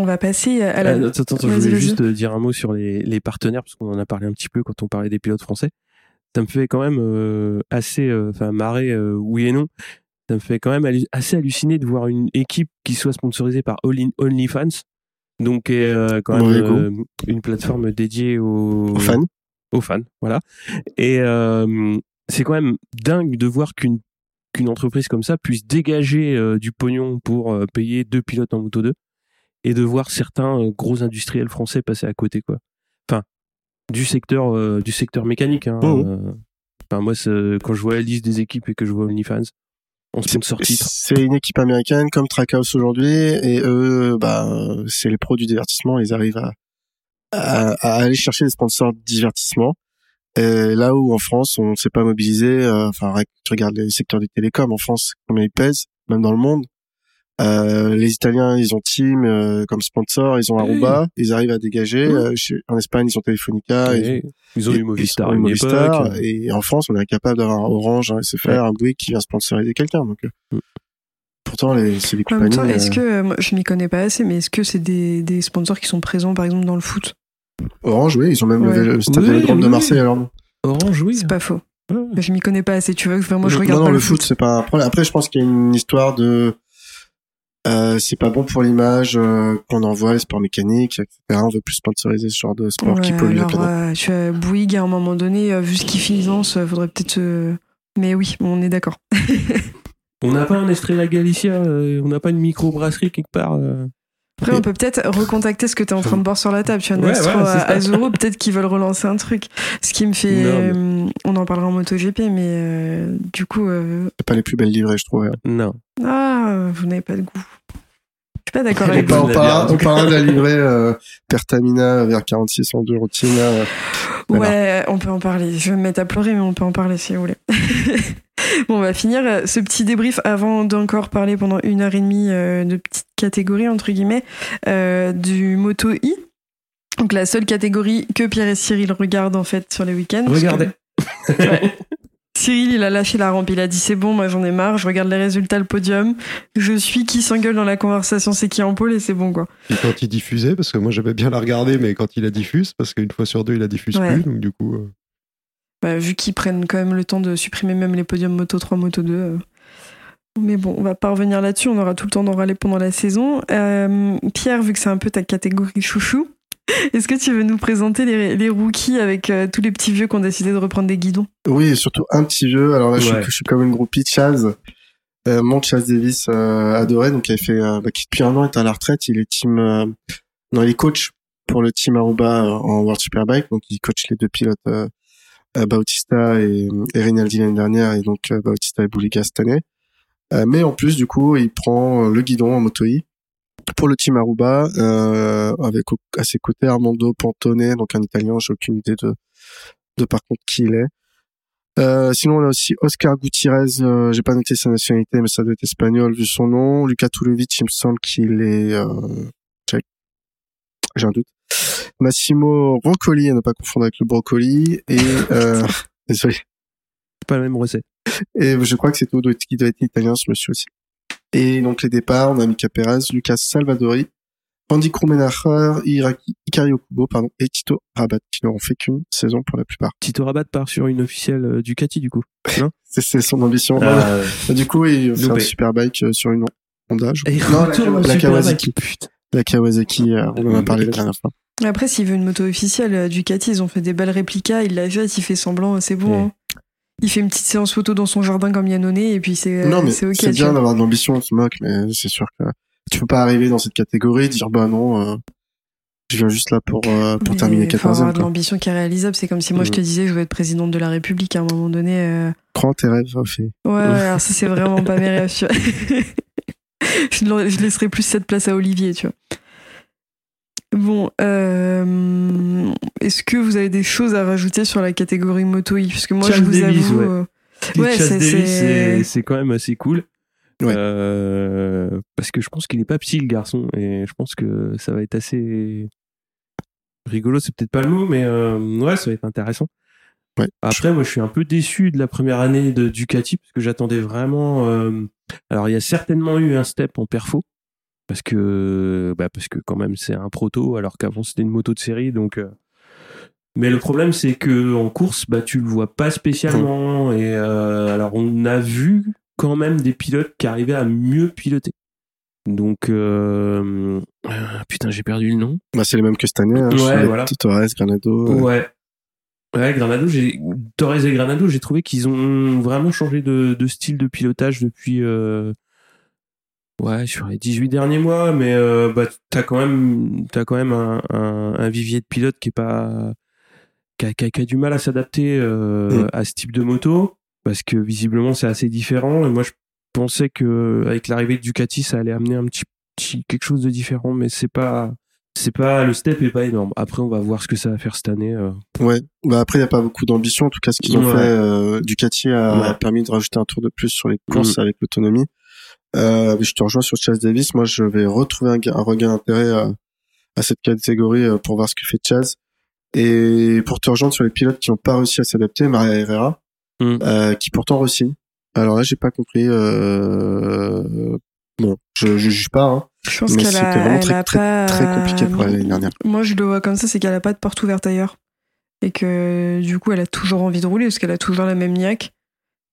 on va passer à la. Euh, attends, attends, je voulais juste euh, dire un mot sur les, les partenaires, parce qu'on en a parlé un petit peu quand on parlait des pilotes français. Ça me fait quand même euh, assez, euh, enfin, marrer, euh, oui et non. Ça me fait quand même hallu- assez halluciner de voir une équipe qui soit sponsorisée par All In- OnlyFans, donc est euh, quand même euh, une plateforme dédiée aux, Aux fans. aux fans, voilà. Et euh, c'est quand même dingue de voir qu'une qu'une entreprise comme ça puisse dégager euh, du pognon pour euh, payer deux pilotes en moto 2 et de voir certains euh, gros industriels français passer à côté quoi. Enfin, du secteur euh, du secteur mécanique hein. Mhm. euh, Enfin moi quand je vois la liste des équipes et que je vois OnlyFans en sponsor titre. C'est une équipe américaine comme Trackhouse aujourd'hui, et eux, bah, c'est les pros du divertissement. Ils arrivent à, à, à aller chercher des sponsors de divertissement. Et là où en France, on ne s'est pas mobilisé, euh, enfin, tu regardes les secteurs du télécom en France, combien ils pèsent, même dans le monde. Euh, les Italiens, ils ont Team euh, comme sponsor, ils ont Oui. Aruba, ils arrivent à dégager. Euh, chez- en Espagne, ils ont Telefonica, ils ont Et ils ont eu Movistar ils à ont Movistar, et en France, on est incapable d'avoir un Orange, un SFR, un Bouygues qui vient sponsoriser quelqu'un. Donc, euh, Mm. pourtant, les, c'est même compagnies. est-ce euh, que, euh, moi, je m'y connais pas assez, mais est-ce que c'est des, des sponsors qui sont présents, par exemple, dans le foot? Orange, oui, ils ont même Ouais. le, le stade Oui, Vélodrome de oui, Marseille alors non. Orange oui. C'est pas faux. Ouais. Mais je m'y connais pas assez, tu vois. Vraiment, je non, regarde non, pas le foot, c'est pas un problème. Après, je pense qu'il y a une histoire de. Euh, c'est pas bon pour l'image euh, qu'on envoie les sports mécaniques, etc. On veut plus sponsoriser ce genre de sport qui Ouais, pollue la alors, planète. euh, tu as Bouygues, à un moment donné, euh, vu ce qu'il finance, euh, faudrait peut-être. euh, Mais oui, on est d'accord. On n'a pas un Estrella Galicia, euh, on n'a pas une micro-brasserie quelque part. euh. Après, on peut peut-être recontacter ce que tu es en train de boire sur la table. Tu as Ouais, à ça. Azuro, peut-être qu'ils veulent relancer un truc. Ce qui me fait. Non, euh, on en parlera en MotoGP, mais euh, du coup. euh, C'est pas les plus belles livrées, je trouve. Non. Ah, vous n'avez pas de goût. Je suis pas d'accord On, avec vous. on, parlera de la livrée euh, Pertamina vers 46 en deux routine. euh, voilà. Ouais, on peut en parler. Je vais me mettre à pleurer, mais on peut en parler si vous voulez. bon, on va finir euh, ce petit débrief avant d'encore parler pendant une heure et demie euh, de petites catégories, entre guillemets, euh, du Moto I. Donc la seule catégorie que Pierre et Cyril regardent en fait sur les week-ends. parce que- Regardez. Cyril, il a lâché la rampe. Il a dit c'est bon, moi j'en ai marre. Je regarde les résultats, le podium. Je suis qui s'engueule dans la conversation, c'est qui en pôle et c'est bon quoi. Et quand il diffusait, parce que moi j'aimais bien la regarder, mais quand il la diffuse, parce qu'une fois sur deux il la diffuse Ouais. plus, donc du coup. euh, Bah, vu qu'ils prennent quand même le temps de supprimer même les podiums Moto 3, Moto 2. euh. Mais bon, on va pas revenir là-dessus, on aura tout le temps d'en râler pendant la saison. Euh, Pierre, vu que c'est un peu ta catégorie chouchou, est-ce que tu veux nous présenter les, les rookies avec euh, tous les petits vieux qui ont décidé de reprendre des guidons? Oui, et surtout un petit vieux. Alors là, je, suis, je suis comme une groupie Chaz. Euh, mon Chaz Davis euh, adoré, donc il a fait, euh, bah, qui depuis un an est à la retraite. Il est team, euh, non, il est coach pour le team Aruba en World Superbike, donc il coach les deux pilotes Bautista et, et Rinaldi l'année dernière, et donc euh, Bautista et Bouliga cette année. Euh, mais en plus, du coup, il prend le guidon en moto I pour le team Aruba, euh, avec au- à ses côtés Armando Pantone, donc un Italien, j'ai aucune idée de, de par contre qui il est. Euh, sinon, on a aussi Oscar Gutiérrez, euh, j'ai pas noté sa nationalité, mais ça doit être espagnol vu son nom. Lucas Tulovic, il me semble qu'il est... Euh. J'ai un doute. Massimo Roncoli, à ne pas confondre avec le brocoli. Et... Euh, désolé. Pas la même recette. Et je crois que c'est tout, qui doit être italien, ce monsieur aussi. Et donc les départs, on a Mika Perez, Lucas Salvadori, Andy Krummenacher, Iraki, Ikari Okubo, pardon, et Tito Rabat, qui n'auront fait qu'une saison pour la plupart. Tito Rabat part sur une officielle euh, Ducati du coup. C'est, son ambition. Ah. Du coup, il fait un loupé. superbike euh, sur une Honda. je Et. Non, la, Kawasaki. putain. La Kawasaki, euh, on en a parlé la dernière fois. Après, s'il veut une moto officielle, Ducati, ils ont fait des belles réplicas, il la jette, il fait semblant, c'est bon. Ouais. hein. Il fait une petite séance photo dans son jardin comme Yannone et puis c'est non, mais c'est bien d'avoir de l'ambition, on se moque, mais c'est sûr que tu peux pas arriver dans cette catégorie et dire, bah non, euh, je viens juste là pour, euh, pour Mais terminer faut avoir 14 e de l'ambition qui est réalisable. C'est comme si moi je te Mhm. disais je veux être présidente de la République à un moment donné. euh, Prends tes rêves, Ophélie. Ouais, ouais, alors ça c'est vraiment pas mes rêves. je, je laisserai plus cette place à Olivier, tu vois. Bon, euh, est-ce que vous avez des choses à rajouter sur la catégorie moto I? Parce que moi, je vous Davis, avoue, ouais. euh, Ouais, c'est- quand même assez cool. Ouais. Euh, parce que je pense qu'il est pas petit le garçon et je pense que ça va être assez rigolo, c'est peut-être pas le mot, mais euh, ouais, ça va être intéressant. Ouais. Après, moi, je suis un peu déçu de la première année de Ducati parce que j'attendais vraiment. euh, Alors, il y a certainement eu un step en perfo parce que, bah, parce que quand même, c'est un proto alors qu'avant c'était une moto de série, donc. euh, Mais le problème, c'est que en course, bah, tu le vois pas spécialement. Et euh, alors, on a vu quand même des pilotes qui arrivaient à mieux piloter. Donc, euh, euh, putain, j'ai perdu le nom. Bah, c'est les mêmes que cette année, hein. Ouais, voilà. Torres, Granado. Ouais. Ouais, Granado, j'ai Torres et Granado, j'ai trouvé qu'ils ont vraiment changé de, de style de pilotage depuis euh, ouais sur les 18 derniers mois, mais euh, bah t'as quand même t'as quand même un, un, un vivier de pilotes qui est pas qui a, qui a- qui a du mal à s'adapter euh, Mm. à ce type de moto parce que visiblement c'est assez différent et moi je pensais que avec l'arrivée de Ducati ça allait amener un petit, petit quelque chose de différent mais c'est pas c'est pas le step est pas énorme. Après on va voir ce que ça va faire cette année. euh. Ouais. Bah après, il n'y a pas beaucoup d'ambition. En tout cas, ce qu'ils ont Ouais. fait, euh, Ducati a Ouais. permis de rajouter un tour de plus sur les courses Mm. avec l'autonomie. Euh, je te rejoins sur Chaz Davis. Moi, je vais retrouver un, un regain d'intérêt à, à cette catégorie euh, pour voir ce que fait Chaz. Et pour te rejoindre sur les pilotes qui n'ont pas réussi à s'adapter, Maria Herrera, Mm. euh, qui pourtant re-signe. Alors là, j'ai pas compris. Euh... Bon, je, je juge pas. Hein, je pense mais qu'elle c'était a, vraiment elle très, a très, pas. très compliqué pour l'année dernière. Moi, je le vois comme ça, c'est qu'elle a pas de porte ouverte ailleurs. Et que du coup, elle a toujours envie de rouler parce qu'elle a toujours la même niaque.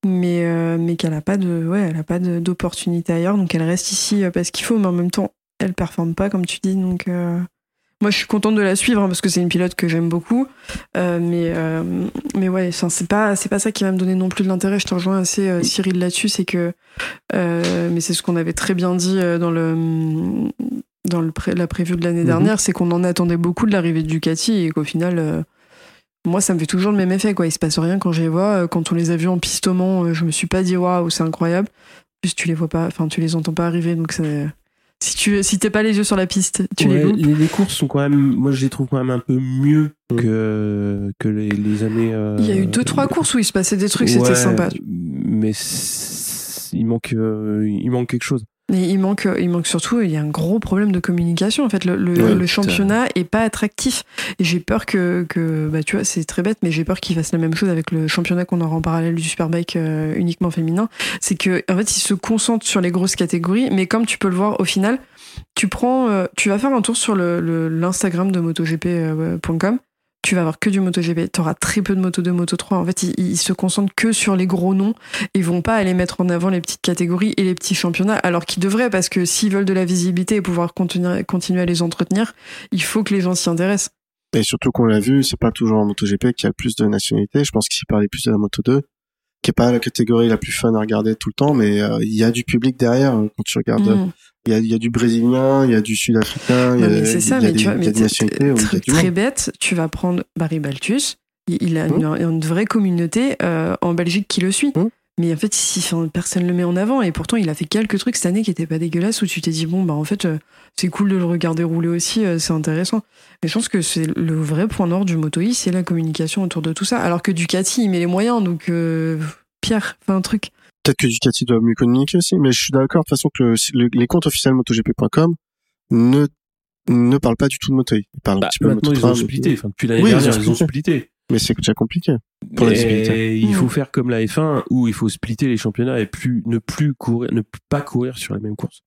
Mais, euh, mais qu'elle a pas de, ouais, elle a pas d'opportunité ailleurs. Donc elle reste ici euh, parce qu'il faut, mais en même temps, elle performe pas, comme tu dis. Donc euh, moi, je suis contente de la suivre hein, parce que c'est une pilote que j'aime beaucoup. Euh, mais, mais ouais, c'est pas, c'est pas ça qui va me donner non plus de l'intérêt. Je te rejoins assez, Cyril, là-dessus. C'est que, mais c'est ce qu'on avait très bien dit dans le, dans le pré- la prévue de l'année Mhm. dernière, c'est qu'on en attendait beaucoup de l'arrivée de Ducati et qu'au final, moi, ça me fait toujours le même effet. Quoi. Il se passe rien quand je les vois. Euh, Quand on les a vus en pistement, euh, je me suis pas dit waouh, c'est incroyable. En plus, tu les vois pas, enfin, tu les entends pas arriver, donc c'est. Si tu si t'es pas les yeux sur la piste, tu les loupes. les, les courses sont quand même, moi je les trouve quand même un peu mieux Mm. que que les, les années. euh, Il y a eu deux trois courses où il se passait des trucs, c'était sympa. Mais il manque, euh, il manque quelque chose. Mais il manque, il manque surtout, il y a un gros problème de communication. En fait, le, le, Ouais, le championnat est pas attractif. Et j'ai peur que, que, bah, tu vois, c'est très bête, mais j'ai peur qu'il fasse la même chose avec le championnat qu'on aura en parallèle du Superbike euh, uniquement féminin. C'est que, en fait, il se concentre sur les grosses catégories, mais comme tu peux le voir au final, tu prends, euh, tu vas faire un tour sur le- l'Instagram de MotoGP.com. Tu vas avoir que du MotoGP. Tu auras très peu de Moto 2, Moto 3. En fait, ils, se concentrent que sur les gros noms ils vont pas aller mettre en avant les petites catégories et les petits championnats, alors qu'ils devraient, parce que s'ils veulent de la visibilité et pouvoir continuer, à les entretenir, il faut que les gens s'y intéressent. Et surtout qu'on l'a vu, c'est pas toujours en MotoGP qui a le plus de nationalités. Je pense qu'il parlait plus de la Moto 2, qui est pas la catégorie la plus fun à regarder tout le temps, mais euh, il y a du public derrière euh, quand tu regardes. Mm. Il y a, il y a du brésilien, il y a du sud-africain, il y a, ça, y a mais des, tu vois, mais très monde. bête, tu vas prendre Barry Baltus, il il a Mm. une, une vraie communauté euh, en Belgique qui le suit. Mm. Mais en fait, si, enfin, personne le met en avant, et pourtant il a fait quelques trucs cette année qui étaient pas dégueulasses, où tu t'es dit, bon, bah en fait, euh, c'est cool de le regarder rouler aussi, euh, c'est intéressant. Mais je pense que c'est le vrai point noir du Moto E, c'est la communication autour de tout ça. Alors que Ducati, il met les moyens, donc euh, Pierre, fais un truc. Peut-être que Ducati doit mieux communiquer aussi, mais je suis d'accord de toute façon que le- le- les comptes officiels MotoGP.com ne ne parlent pas du tout de Moto E. Ils parlent un Bah, petit peu de Moto ils 3, ont mais- splitté. Enfin, depuis l'année Oui, ils ont dernière, ils ont splitté. Mais c'est déjà compliqué. pour la visibilité. Et il faut Mm. faire comme la F1 où il faut splitter les championnats et plus ne plus courir, ne pas courir sur les mêmes courses.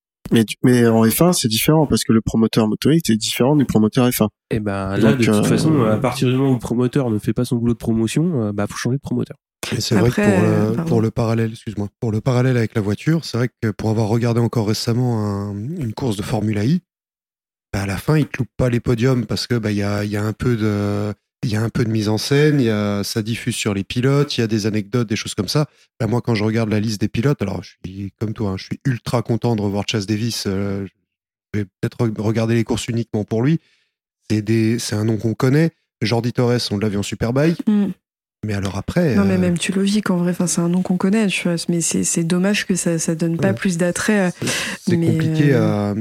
Mais, en F1, c'est différent parce que le promoteur motoriste est différent du promoteur F1. Et ben là, Donc, de toute euh, façon, à partir du moment où le promoteur ne fait pas son boulot de promotion, euh, bah faut changer de promoteur. Et c'est vrai que pour, le- euh, pour le parallèle, excuse-moi, pour le parallèle avec la voiture, c'est vrai que pour avoir regardé encore récemment un- une course de Formula I, bah, à la fin, ils te loupent pas les podiums parce que bah il y a, il y a un peu de il y a un peu de mise en scène, il y a, ça diffuse sur les pilotes, il y a des anecdotes, des choses comme ça. Bah, moi, quand je regarde la liste des pilotes, alors je suis comme toi, hein, je suis ultra content de revoir Chase Davis. euh, je vais peut-être re- regarder les courses uniquement pour lui. C'est des, c'est un nom qu'on connaît. Jordi Torres, on l'a vu en Superbike. Mm. Mais alors après, Non, mais euh, même Tulovic, en vrai, enfin, c'est un nom qu'on connaît, tu vois. Mais c'est c'est dommage que ça, ça donne pas Ouais. plus d'attrait. euh, C'est Mais, compliqué à.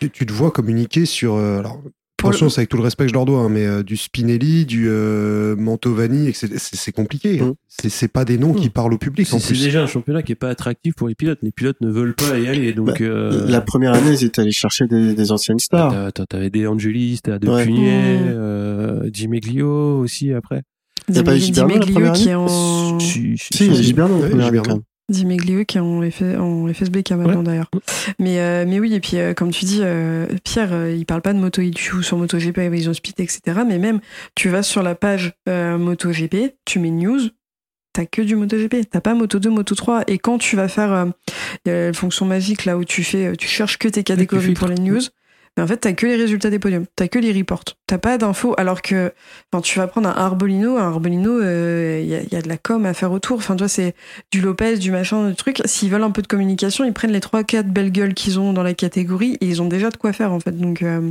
Tu, tu te vois communiquer sur. alors, attention, le- c'est avec tout le respect que je leur dois, hein, mais euh, du Spinelli, du euh, Mantovani, etc. C'est compliqué. hein. Mm. C'est c'est pas des noms qui Mm. parlent au public en C'est déjà un championnat qui est pas attractif pour les pilotes. Les pilotes ne veulent pas y aller, donc. Bah, euh, La première année, ils étaient allés chercher des, des anciennes stars. t'as- t'as- T'avais des Angelis, t'as De Ouais. Punier, Mm. euh, Jimmy Glio aussi après. A pas eu la qui est en. Si, Si, y a Gilbert en Ouais, première année Gilbert. quand même. Di Meglio qui est en, F- en FSBK maintenant d'ailleurs. Mais, euh, mais oui, et puis euh, comme tu dis, euh, Pierre, il parle pas de moto, il joue sur MotoGP, Evolution Speed, etc. Mais même, tu vas sur la page MotoGP, tu mets news, t'as que du MotoGP, t'as pas Moto 2, Moto 3. Et quand tu vas faire, la fonction magique là où tu fais, tu cherches que tes catégories pour les news. Mais en fait, t'as que les résultats des podiums, t'as que les reports, t'as pas d'infos. Alors que, quand tu vas prendre un Arbolino, un Arbolino, euh, il y, a, il y a de la com à faire autour. Enfin, tu vois, c'est du Lopez, du machin, du truc. S'ils veulent un peu de communication, ils prennent les trois, quatre belles gueules qu'ils ont dans la catégorie et ils ont déjà de quoi faire en fait. Donc, euh,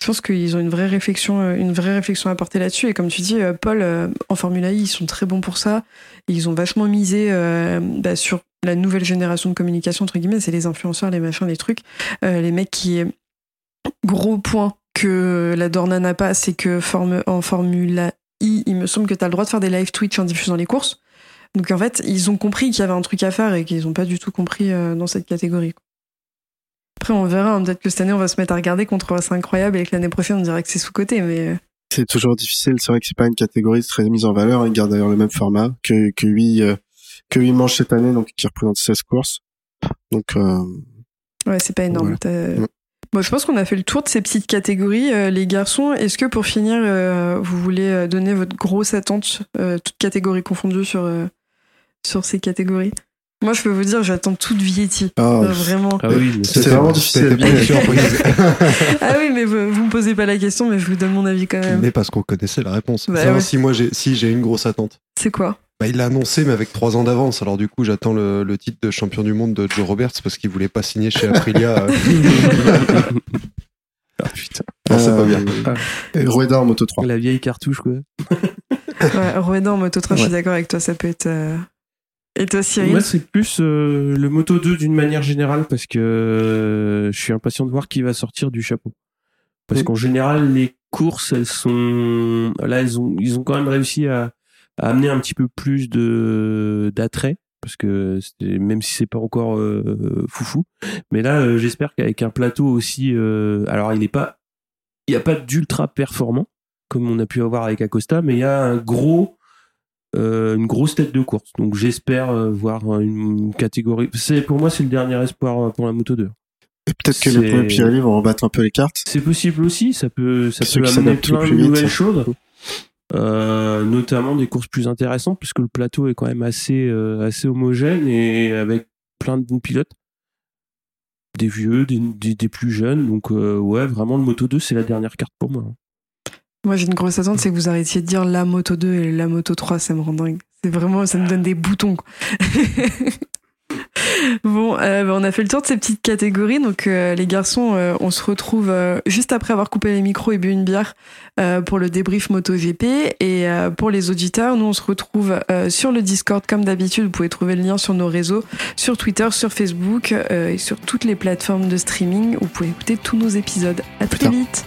je pense qu'ils ont une vraie réflexion, euh, une vraie réflexion à porter là-dessus. Et comme tu dis, euh, Paul, euh, en Formula I, ils sont très bons pour ça. Ils ont vachement misé euh, bah, sur la nouvelle génération de communication entre guillemets. C'est les influenceurs, les machins, les trucs, Euh, les mecs qui gros point que la Dorna n'a pas, c'est que forme, en Formula I, il me semble que tu as le droit de faire des live Twitch en diffusant les courses. Donc en fait, ils ont compris qu'il y avait un truc à faire et qu'ils n'ont pas du tout compris euh, dans cette catégorie. Après, on verra. hein, Peut-être que cette année, on va se mettre à regarder contre C'est incroyable et que l'année prochaine, on dirait que c'est sous-côté. Mais euh, C'est toujours difficile. C'est vrai que c'est pas une catégorie très mise en valeur. Ils gardent d'ailleurs le même format que, que 8, euh, que 8 manches cette année, donc qui représente 16 courses. Donc, euh, ouais, c'est pas énorme. Bon, je pense qu'on a fait le tour de ces petites catégories. Euh, les garçons, est-ce que pour finir, euh, vous voulez euh, donner votre grosse attente, euh, toutes catégories confondues, sur, euh, sur ces catégories? Moi, je peux vous dire, j'attends toute Vietti. ah, Euh, vraiment. Ah oui, C'est vraiment difficile ah oui, mais vous, vous me posez pas la question, mais je vous donne mon avis quand même. mais parce qu'on connaissait la réponse. Bah ouais. si moi j'ai si j'ai une grosse attente. C'est quoi? Bah, il l'a annoncé, mais avec trois ans d'avance. Alors du coup, j'attends le, le titre de champion du monde de Joe Roberts parce qu'il voulait pas signer chez Aprilia. euh. Ah, putain. Non, c'est pas bien. Et Rueda en Moto 3. La vieille cartouche, quoi. ouais, Roeda en moto 3, je suis d'accord avec toi, ça peut être. euh, Et toi, Cyril Moi, c'est plus euh, le Moto 2 d'une manière générale parce que euh, je suis impatient de voir qui va sortir du chapeau. Parce Mm. qu'en général, les courses, elles sont là, elles ont, ils ont quand même réussi à amener un petit peu plus de d'attrait parce que même si c'est pas encore euh, foufou, mais là, euh, j'espère qu'avec un plateau aussi, euh, alors il est pas, il y a pas d'ultra performant comme on a pu avoir avec Acosta, mais il y a un gros une grosse tête de course. Donc j'espère voir une catégorie. C'est pour moi c'est le dernier espoir pour la Moto 2. Et peut-être que les premiers Pirelli vont rebattre un peu les cartes. C'est possible aussi. Ça peut ça Ceux peut amener plein de nouvelles choses. Euh, notamment des courses plus intéressantes puisque le plateau est quand même assez euh, assez homogène et avec plein de pilotes des vieux des, des, des plus jeunes donc euh, ouais vraiment le Moto 2 c'est la dernière carte pour moi Moi, j'ai une grosse attente, c'est que vous arrêtiez de dire la moto 2 et la moto 3, ça me rend dingue. C'est vraiment, ça me donne des boutons. bon, euh, bah, on a fait le tour de ces petites catégories. Donc, euh, les garçons, euh, on se retrouve juste après avoir coupé les micros et bu une bière pour le débrief MotoGP. Et pour les auditeurs, nous, on se retrouve sur le Discord comme d'habitude. Vous pouvez trouver le lien sur nos réseaux, sur Twitter, sur Facebook et sur toutes les plateformes de streaming. Vous pouvez écouter tous nos épisodes. À très vite.